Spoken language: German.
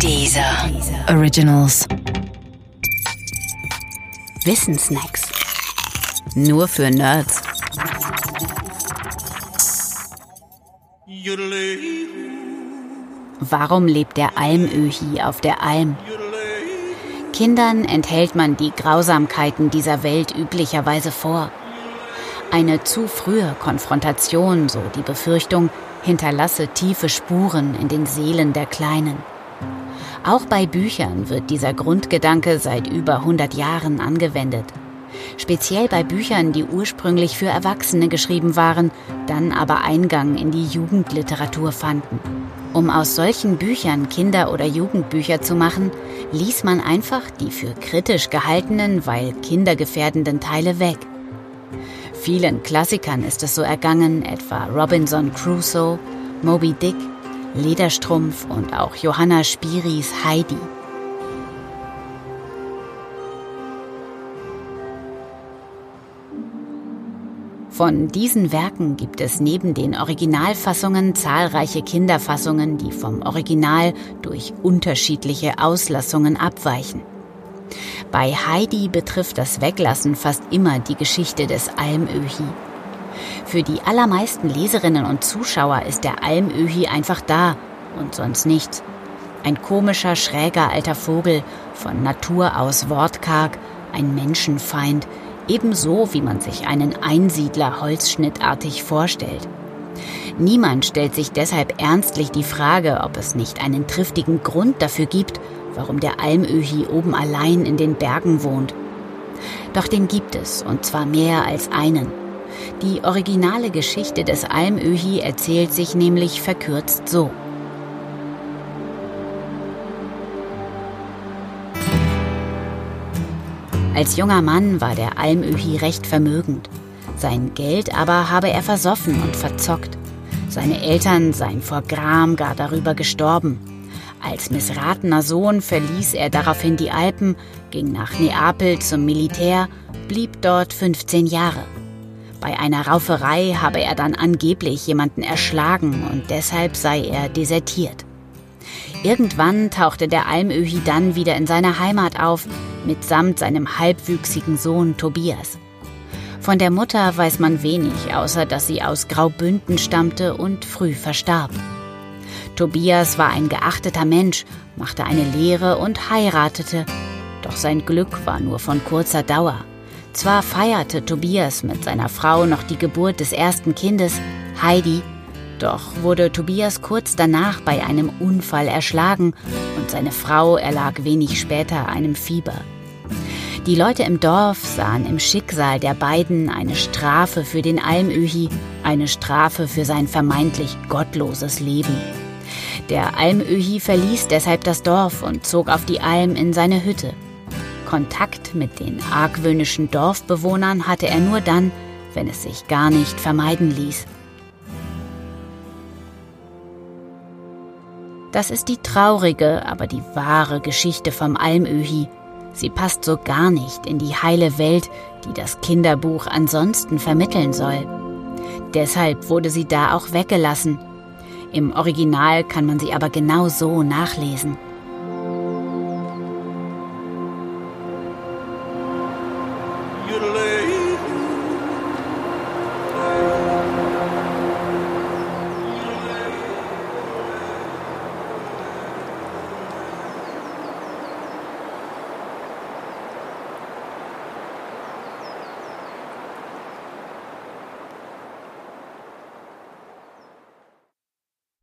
Dieser Originals. Wissensnacks. Nur für Nerds. Warum lebt der Almöhi auf der Alm? Kindern enthält man die Grausamkeiten dieser Welt üblicherweise vor. Eine zu frühe Konfrontation, so die Befürchtung, hinterlasse tiefe Spuren in den Seelen der Kleinen. Auch bei Büchern wird dieser Grundgedanke seit über 100 Jahren angewendet. Speziell bei Büchern, die ursprünglich für Erwachsene geschrieben waren, dann aber Eingang in die Jugendliteratur fanden. Um aus solchen Büchern Kinder- oder Jugendbücher zu machen, ließ man einfach die für kritisch gehaltenen, weil kindergefährdenden Teile weg. Vielen Klassikern ist es so ergangen, etwa Robinson Crusoe, Moby Dick, Lederstrumpf und auch Johanna Spiris Heidi. Von diesen Werken gibt es neben den Originalfassungen zahlreiche Kinderfassungen, die vom Original durch unterschiedliche Auslassungen abweichen. Bei Heidi betrifft das Weglassen fast immer die Geschichte des Almöhi. Für die allermeisten Leserinnen und Zuschauer ist der Almöhi einfach da und sonst nichts. Ein komischer, schräger alter Vogel, von Natur aus wortkarg, ein Menschenfeind, ebenso wie man sich einen Einsiedler holzschnittartig vorstellt. Niemand stellt sich deshalb ernstlich die Frage, ob es nicht einen triftigen Grund dafür gibt, warum der Almöhi oben allein in den Bergen wohnt. Doch den gibt es, und zwar mehr als einen. Die originale Geschichte des Almöhi erzählt sich nämlich verkürzt so. Als junger Mann war der Almöhi recht vermögend. Sein Geld aber habe er versoffen und verzockt. Seine Eltern seien vor Gram gar darüber gestorben. Als missratener Sohn verließ er daraufhin die Alpen, ging nach Neapel zum Militär, blieb dort 15 Jahre. Bei einer Rauferei habe er dann angeblich jemanden erschlagen und deshalb sei er desertiert. Irgendwann tauchte der Almöhi dann wieder in seiner Heimat auf, mitsamt seinem halbwüchsigen Sohn Tobias. Von der Mutter weiß man wenig, außer dass sie aus Graubünden stammte und früh verstarb. Tobias war ein geachteter Mensch, machte eine Lehre und heiratete. Doch sein Glück war nur von kurzer Dauer. Zwar feierte Tobias mit seiner Frau noch die Geburt des ersten Kindes, Heidi, doch wurde Tobias kurz danach bei einem Unfall erschlagen und seine Frau erlag wenig später einem Fieber. Die Leute im Dorf sahen im Schicksal der beiden eine Strafe für den Almöhi, eine Strafe für sein vermeintlich gottloses Leben. Der Almöhi verließ deshalb das Dorf und zog auf die Alm in seine Hütte. Kontakt mit den argwöhnischen Dorfbewohnern hatte er nur dann, wenn es sich gar nicht vermeiden ließ. Das ist die traurige, aber die wahre Geschichte vom Almöhi. Sie passt so gar nicht in die heile Welt, die das Kinderbuch ansonsten vermitteln soll. Deshalb wurde sie da auch weggelassen. Im Original kann man sie aber genau so nachlesen. mutilate.